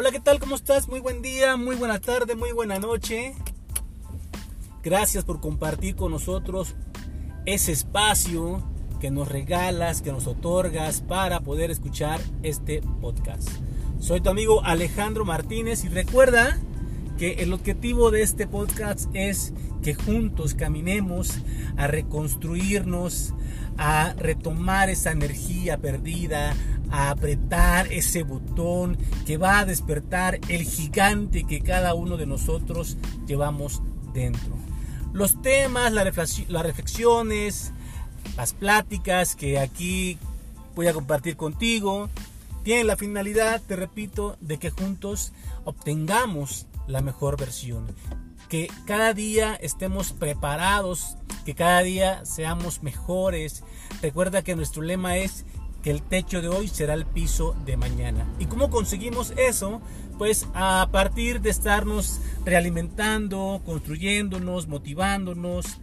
Hola, ¿qué tal? ¿Cómo estás? Muy buen día, muy buena tarde, muy buena noche. Gracias por compartir con nosotros ese espacio que nos regalas, que nos otorgas para poder escuchar este podcast. Soy tu amigo Alejandro Martínez y recuerda que el objetivo de este podcast es que juntos caminemos a reconstruirnos, a retomar esa energía perdida, a apretar ese botón que va a despertar el gigante que cada uno de nosotros llevamos dentro. Los temas, las reflexiones, las pláticas que aquí voy a compartir contigo tienen la finalidad, te repito, de que juntos obtengamos la mejor versión. Que cada día estemos preparados, que cada día seamos mejores. Recuerda que nuestro lema es el techo de hoy será el piso de mañana. ¿Y cómo conseguimos eso? Pues a partir de estarnos realimentando, construyéndonos, motivándonos,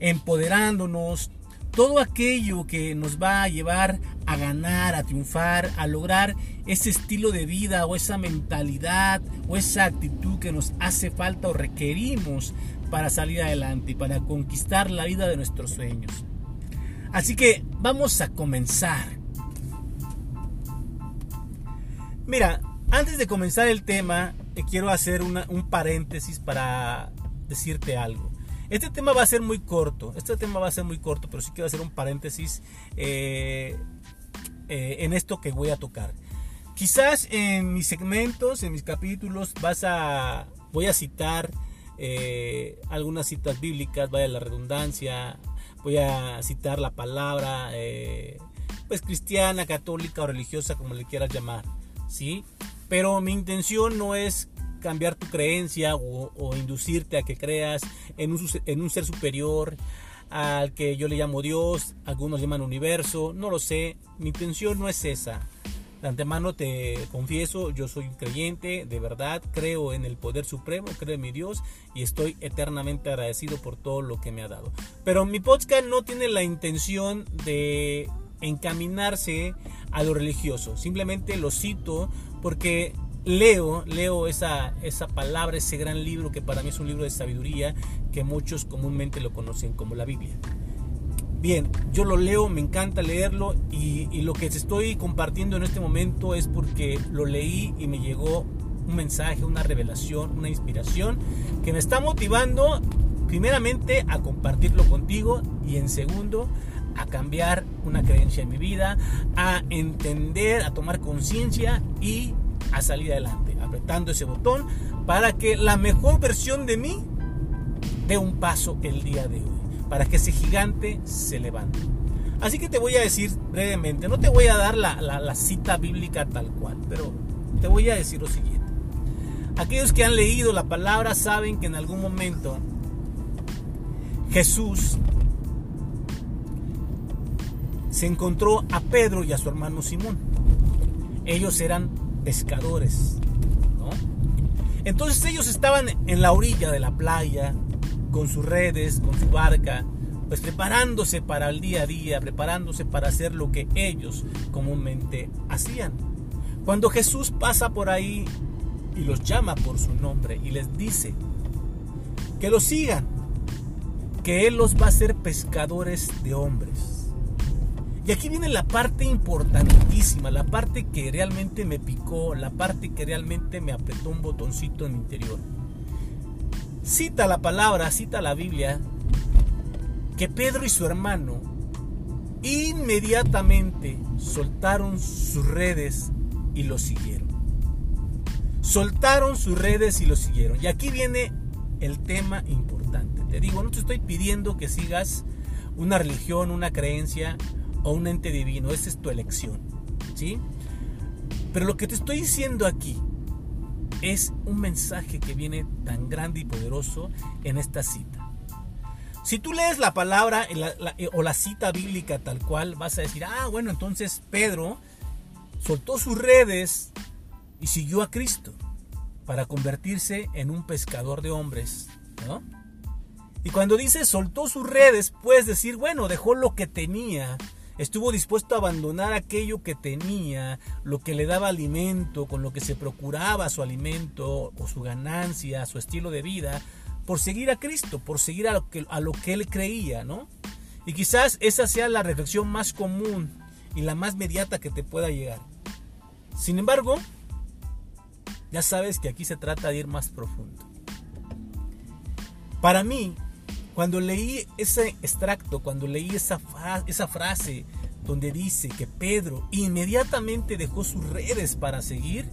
empoderándonos, todo aquello que nos va a llevar a ganar, a triunfar, a lograr ese estilo de vida o esa mentalidad o esa actitud que nos hace falta o requerimos para salir adelante y para conquistar la vida de nuestros sueños. Así que vamos a comenzar. Mira, antes de comenzar el tema, eh, quiero hacer un paréntesis para decirte algo. Este tema va a ser muy corto, este tema va a ser muy corto, pero sí quiero hacer un paréntesis eh, eh, en esto que voy a tocar. Quizás en mis segmentos, en mis capítulos, vas a, voy a citar eh, algunas citas bíblicas, vaya la redundancia, voy a citar la palabra, pues cristiana, católica o religiosa, como le quieras llamar, ¿sí? Pero mi intención no es cambiar tu creencia o, inducirte a que creas en un, ser superior al que yo le llamo Dios, algunos llaman universo, no lo sé, mi intención no es esa. De antemano te confieso, yo soy creyente, de verdad, creo en el poder supremo, creo en mi Dios y estoy eternamente agradecido por todo lo que me ha dado. Pero mi podcast no tiene la intención de encaminarse a lo religioso, simplemente lo cito porque leo, leo esa, esa palabra, ese gran libro que para mí es un libro de sabiduría que muchos comúnmente lo conocen como la Biblia. Bien, yo lo leo, me encanta leerlo y, lo que estoy compartiendo en este momento es porque lo leí y me llegó un mensaje, una revelación, una inspiración que me está motivando primeramente a compartirlo contigo y en segundo a cambiar una creencia en mi vida, a entender, a tomar conciencia y a salir adelante, apretando ese botón para que la mejor versión de mí dé un paso el día de hoy, para que ese gigante se levante. Así que te voy a decir brevemente, no te voy a dar la, la cita bíblica tal cual, pero te voy a decir lo siguiente. Aquellos que han leído la palabra saben que en algún momento Jesús se encontró a Pedro y a su hermano Simón. Ellos eran pescadores. Entonces ellos estaban en la orilla de la playa, con sus redes, con su barca, pues preparándose para el día a día, preparándose para hacer lo que ellos comúnmente hacían. Cuando Jesús pasa por ahí y los llama por su nombre y les dice que los sigan, que Él los va a hacer pescadores de hombres. Y aquí viene la parte importantísima, la parte que realmente me picó, la parte que realmente me apretó un botoncito en mi interior. Cita la palabra, cita la Biblia, que Pedro y su hermano inmediatamente soltaron sus redes y lo siguieron. Soltaron sus redes y lo siguieron. Y aquí viene el tema importante. Te digo, no te estoy pidiendo que sigas una religión, una creencia, o un ente divino, esa es tu elección, ¿sí? Pero lo que te estoy diciendo aquí es un mensaje que viene tan grande y poderoso en esta cita. Si tú lees la palabra o la cita bíblica tal cual, vas a decir, ah, bueno, entonces Pedro soltó sus redes y siguió a Cristo para convertirse en un pescador de hombres. Y cuando dice soltó sus redes, puedes decir, bueno, dejó lo que tenía Estuvo dispuesto a abandonar aquello que tenía, lo que le daba alimento, con lo que se procuraba su alimento o su ganancia, su estilo de vida, por seguir a Cristo, por seguir a lo que, a lo que él creía, ¿no? Y quizás esa sea la reflexión más común y la más mediata que te pueda llegar. Sin embargo, ya sabes que aquí se trata de ir más profundo. Para mí, cuando leí ese extracto, cuando leí esa, esa frase donde dice que Pedro inmediatamente dejó sus redes para seguir,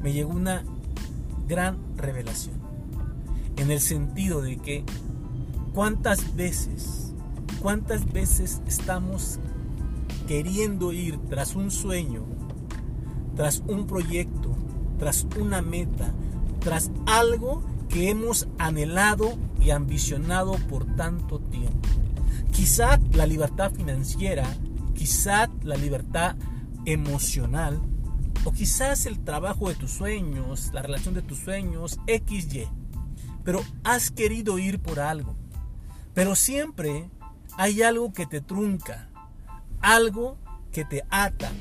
me llegó una gran revelación. En el sentido de que cuántas veces, cuántas veces estamos queriendo ir tras un sueño, tras un proyecto, tras una meta, tras algo que hemos anhelado y ambicionado por tanto tiempo. Quizá la libertad financiera, quizá la libertad emocional, o quizás el trabajo de tus sueños, la relación de tus sueños, XY. Pero has querido ir por algo. Pero siempre hay algo que te trunca, algo que te ata,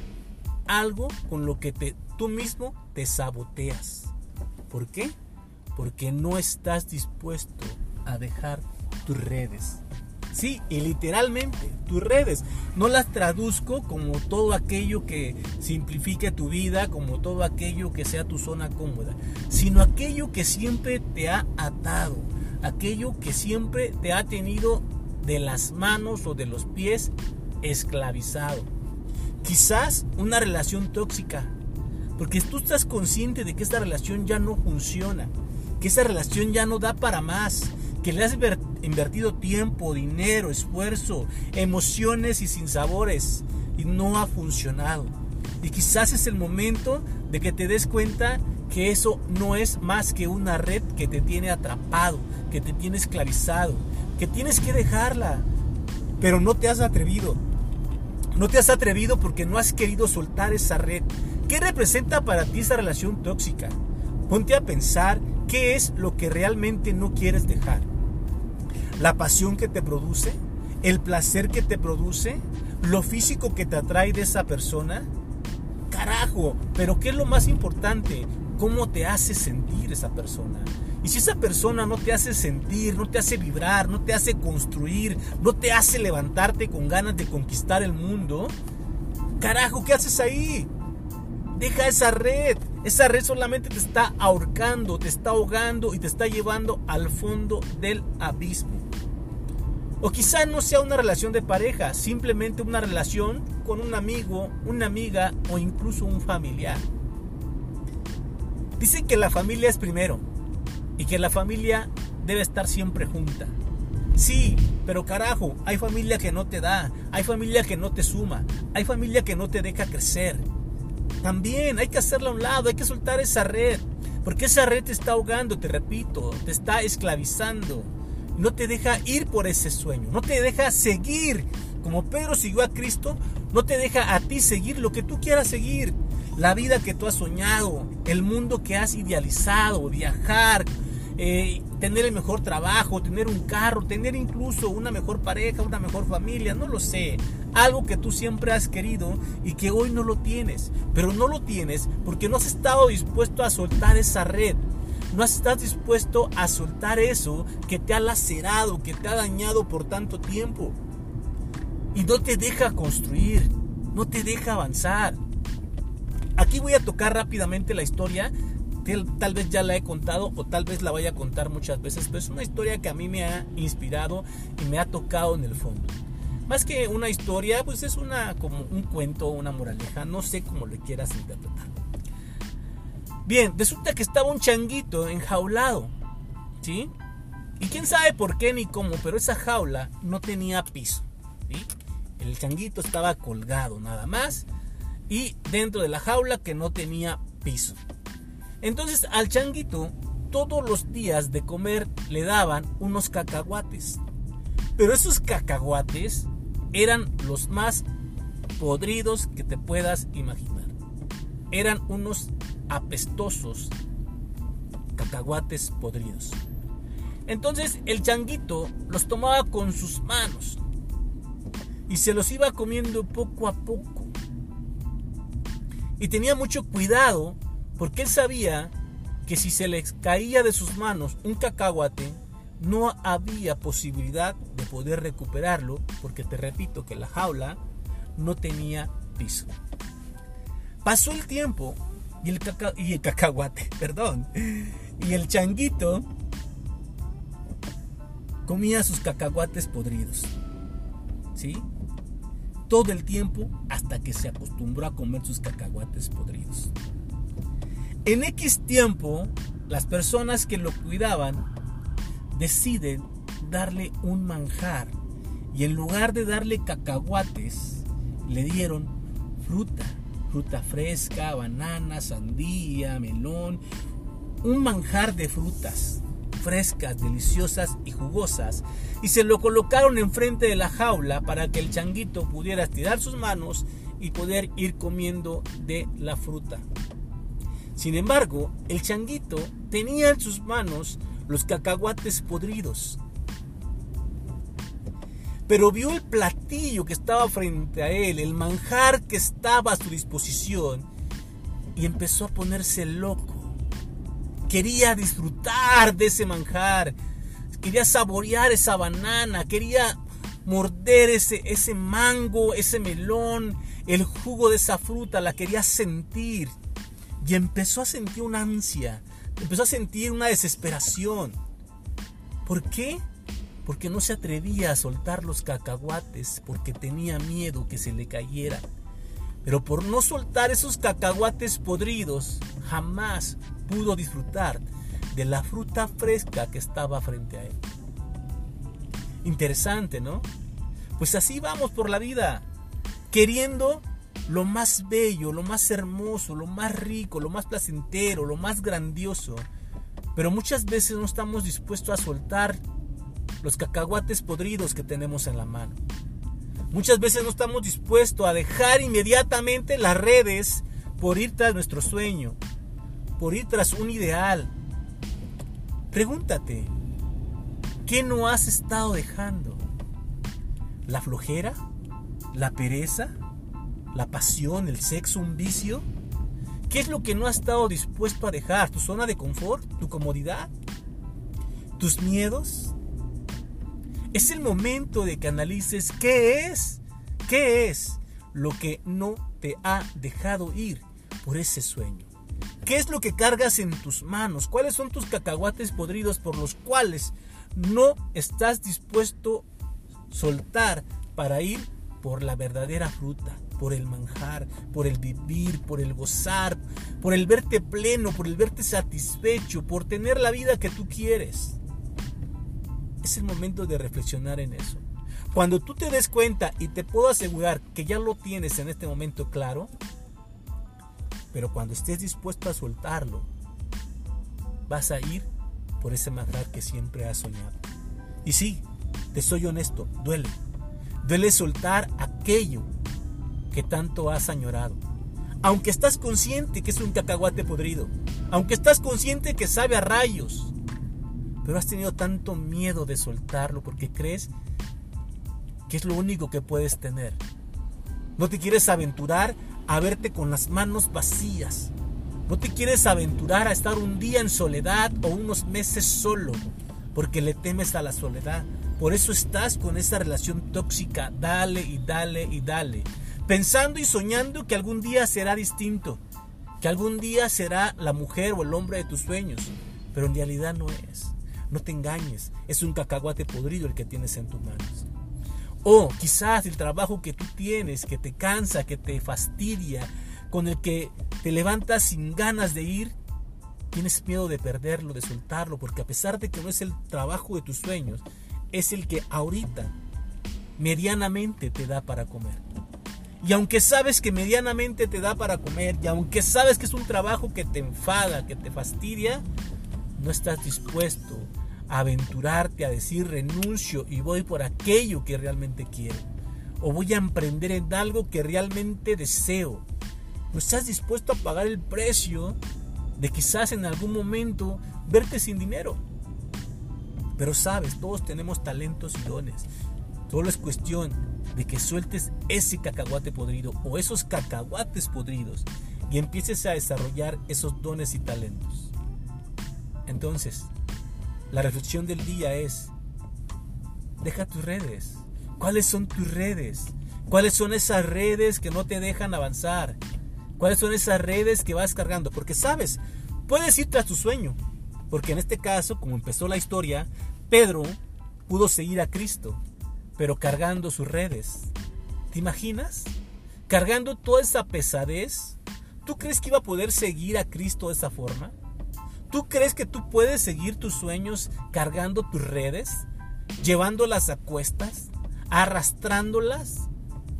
algo con lo que te, tú mismo te saboteas. ¿Por qué? Porque no estás dispuesto a dejar tus redes. Sí, y literalmente, tus redes. No las traduzco como todo aquello que simplifique tu vida, como todo aquello que sea tu zona cómoda, sino aquello que siempre te ha atado, aquello que siempre te ha tenido de las manos o de los pies esclavizado. Quizás una relación tóxica, porque tú estás consciente de que esta relación ya no funciona que esa relación ya no da para más, que le has invertido tiempo, dinero, esfuerzo, emociones y sinsabores y no ha funcionado. Y quizás es el momento de que te des cuenta que eso no es más que una red que te tiene atrapado, que te tiene esclavizado, que tienes que dejarla, pero no te has atrevido. No te has atrevido porque no has querido soltar esa red. ¿Qué representa para ti esa relación tóxica? Ponte a pensar ¿Qué es lo que realmente no quieres dejar? ¿La pasión que te produce? ¿El placer que te produce? ¿Lo físico que te atrae de esa persona? Carajo, pero ¿qué es lo más importante? ¿Cómo te hace sentir esa persona? Y si esa persona no te hace sentir, no te hace vibrar, no te hace construir, no te hace levantarte con ganas de conquistar el mundo, carajo, ¿qué haces ahí? Deja esa red. Esa red solamente te está ahorcando, te está ahogando y te está llevando al fondo del abismo. O quizá no sea una relación de pareja, simplemente una relación con un amigo, una amiga o incluso un familiar. Dicen que la familia es primero y que la familia debe estar siempre junta. Sí, pero carajo, hay familia que no te da, hay familia que no te suma, hay familia que no te deja crecer, también hay que hacerla a un lado, hay que soltar esa red. Porque esa red te está ahogando, te repito, te está esclavizando. No te deja ir por ese sueño, no te deja seguir. Como Pedro siguió a Cristo, no te deja a ti seguir lo que tú quieras seguir. La vida que tú has soñado, el mundo que has idealizado, viajar, eh, tener el mejor trabajo, tener un carro, tener incluso una mejor pareja, una mejor familia, no lo sé. Algo que tú siempre has querido y que hoy no lo tienes. Pero no lo tienes porque no has estado dispuesto a soltar esa red. No estás dispuesto a soltar eso que te ha lacerado, que te ha dañado por tanto tiempo. Y no te deja construir, no te deja avanzar. Aquí voy a tocar rápidamente la historia tal vez ya la he contado o tal vez la vaya a contar muchas veces, pero es una historia que a mí me ha inspirado y me ha tocado en el fondo. Más que una historia, pues es una como un cuento, una moraleja, no sé cómo le quieras interpretar. Bien, resulta que estaba un changuito enjaulado, ¿sí? Y quién sabe por qué ni cómo, pero esa jaula no tenía piso, ¿sí? El changuito estaba colgado nada más y dentro de la jaula que no tenía piso. Entonces al changuito todos los días de comer le daban unos cacahuates. Pero esos cacahuates eran los más podridos que te puedas imaginar. Eran unos apestosos cacahuates podridos. Entonces el changuito los tomaba con sus manos y se los iba comiendo poco a poco. Y tenía mucho cuidado porque él sabía que si se le caía de sus manos un cacahuate, no había posibilidad de poder recuperarlo porque te repito que la jaula no tenía piso. Pasó el tiempo y el, y el cacahuate, perdón, y el changuito comía sus cacahuates podridos. ¿Sí? Todo el tiempo hasta que se acostumbró a comer sus cacahuates podridos. En X tiempo, las personas que lo cuidaban deciden darle un manjar y en lugar de darle cacahuates, le dieron fruta, fruta fresca, banana, sandía, melón, un manjar de frutas frescas, deliciosas y jugosas, y se lo colocaron enfrente de la jaula para que el changuito pudiera estirar sus manos y poder ir comiendo de la fruta. Sin embargo, el changuito tenía en sus manos los cacahuates podridos. Pero vio el platillo que estaba frente a él, el manjar que estaba a su disposición, y empezó a ponerse loco. Quería disfrutar de ese manjar, quería saborear esa banana, quería morder ese, ese mango, ese melón, el jugo de esa fruta, la quería sentir. Y empezó a sentir una ansia, empezó a sentir una desesperación. ¿Por qué? Porque no se atrevía a soltar los cacahuates, porque tenía miedo que se le cayera. Pero por no soltar esos cacahuates podridos, jamás pudo disfrutar de la fruta fresca que estaba frente a él. Interesante, ¿no? Pues así vamos por la vida, queriendo lo más bello, lo más hermoso, lo más rico, lo más placentero, lo más grandioso. Pero muchas veces no estamos dispuestos a soltar los cacahuates podridos que tenemos en la mano. Muchas veces no estamos dispuestos a dejar inmediatamente las redes por ir tras nuestro sueño, por ir tras un ideal. Pregúntate, ¿qué no has estado dejando? ¿La flojera? ¿La pereza? La pasión, el sexo, un vicio? ¿Qué es lo que no has estado dispuesto a dejar? ¿Tu zona de confort? ¿Tu comodidad? ¿Tus miedos? Es el momento de que analices qué es, qué es lo que no te ha dejado ir por ese sueño. ¿Qué es lo que cargas en tus manos? ¿Cuáles son tus cacahuates podridos por los cuales no estás dispuesto a soltar para ir por la verdadera fruta? Por el manjar, por el vivir, por el gozar, por el verte pleno, por el verte satisfecho, por tener la vida que tú quieres. Es el momento de reflexionar en eso. Cuando tú te des cuenta y te puedo asegurar que ya lo tienes en este momento claro, pero cuando estés dispuesto a soltarlo, vas a ir por ese manjar que siempre has soñado. Y sí, te soy honesto, duele. Duele soltar aquello que tanto has añorado. Aunque estás consciente que es un cacahuate podrido. Aunque estás consciente que sabe a rayos. Pero has tenido tanto miedo de soltarlo porque crees que es lo único que puedes tener. No te quieres aventurar a verte con las manos vacías. No te quieres aventurar a estar un día en soledad o unos meses solo porque le temes a la soledad. Por eso estás con esa relación tóxica, dale y dale y dale pensando y soñando que algún día será distinto, que algún día será la mujer o el hombre de tus sueños, pero en realidad no es. No te engañes, es un cacahuate podrido el que tienes en tus manos. O quizás el trabajo que tú tienes, que te cansa, que te fastidia, con el que te levantas sin ganas de ir, tienes miedo de perderlo, de soltarlo, porque a pesar de que no es el trabajo de tus sueños, es el que ahorita medianamente te da para comer. Y aunque sabes que medianamente te da para comer, y aunque sabes que es un trabajo que te enfada, que te fastidia, no estás dispuesto a aventurarte a decir renuncio y voy por aquello que realmente quiero. O voy a emprender en algo que realmente deseo. No estás dispuesto a pagar el precio de quizás en algún momento verte sin dinero. Pero sabes, todos tenemos talentos y dones. Solo es cuestión de que sueltes ese cacahuate podrido o esos cacahuates podridos y empieces a desarrollar esos dones y talentos. Entonces, la reflexión del día es, deja tus redes. ¿Cuáles son tus redes? ¿Cuáles son esas redes que no te dejan avanzar? ¿Cuáles son esas redes que vas cargando? Porque sabes, puedes ir tras tu sueño. Porque en este caso, como empezó la historia, Pedro pudo seguir a Cristo, pero cargando sus redes. ¿Te imaginas? Cargando toda esa pesadez. ¿Tú crees que iba a poder seguir a Cristo de esa forma? ¿Tú crees que tú puedes seguir tus sueños cargando tus redes? ¿Llevándolas a cuestas? ¿Arrastrándolas?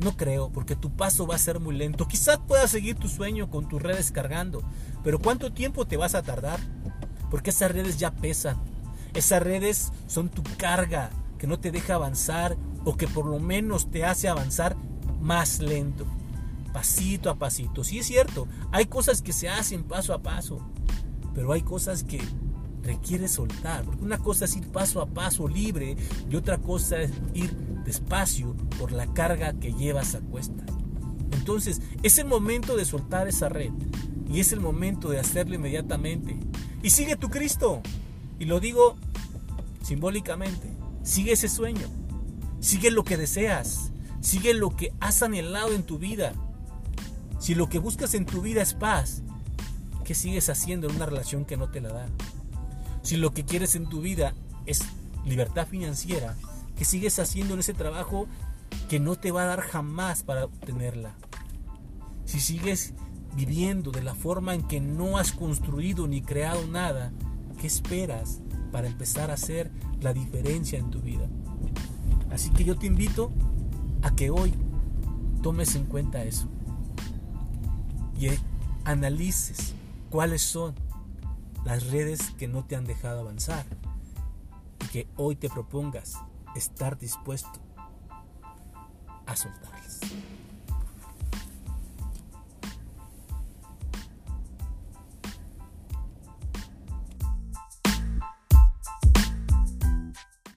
No creo, porque tu paso va a ser muy lento. Quizás puedas seguir tu sueño con tus redes cargando, pero ¿cuánto tiempo te vas a tardar? Porque esas redes ya pesan. Esas redes son tu carga que no te deja avanzar o que por lo menos te hace avanzar más lento, pasito a pasito. Sí es cierto, hay cosas que se hacen paso a paso, pero hay cosas que requiere soltar, porque una cosa es ir paso a paso libre y otra cosa es ir despacio por la carga que llevas a cuestas. Entonces, es el momento de soltar esa red y es el momento de hacerlo inmediatamente. Y sigue tu Cristo. Y lo digo simbólicamente, sigue ese sueño, sigue lo que deseas, sigue lo que has anhelado en tu vida. Si lo que buscas en tu vida es paz, ¿qué sigues haciendo en una relación que no te la da? Si lo que quieres en tu vida es libertad financiera, ¿qué sigues haciendo en ese trabajo que no te va a dar jamás para obtenerla? Si sigues viviendo de la forma en que no has construido ni creado nada, ¿qué esperas para empezar a hacer la diferencia en tu vida? Así que yo te invito a que hoy tomes en cuenta eso y analices cuáles son las redes que no te han dejado avanzar y que hoy te propongas estar dispuesto a soltarlas.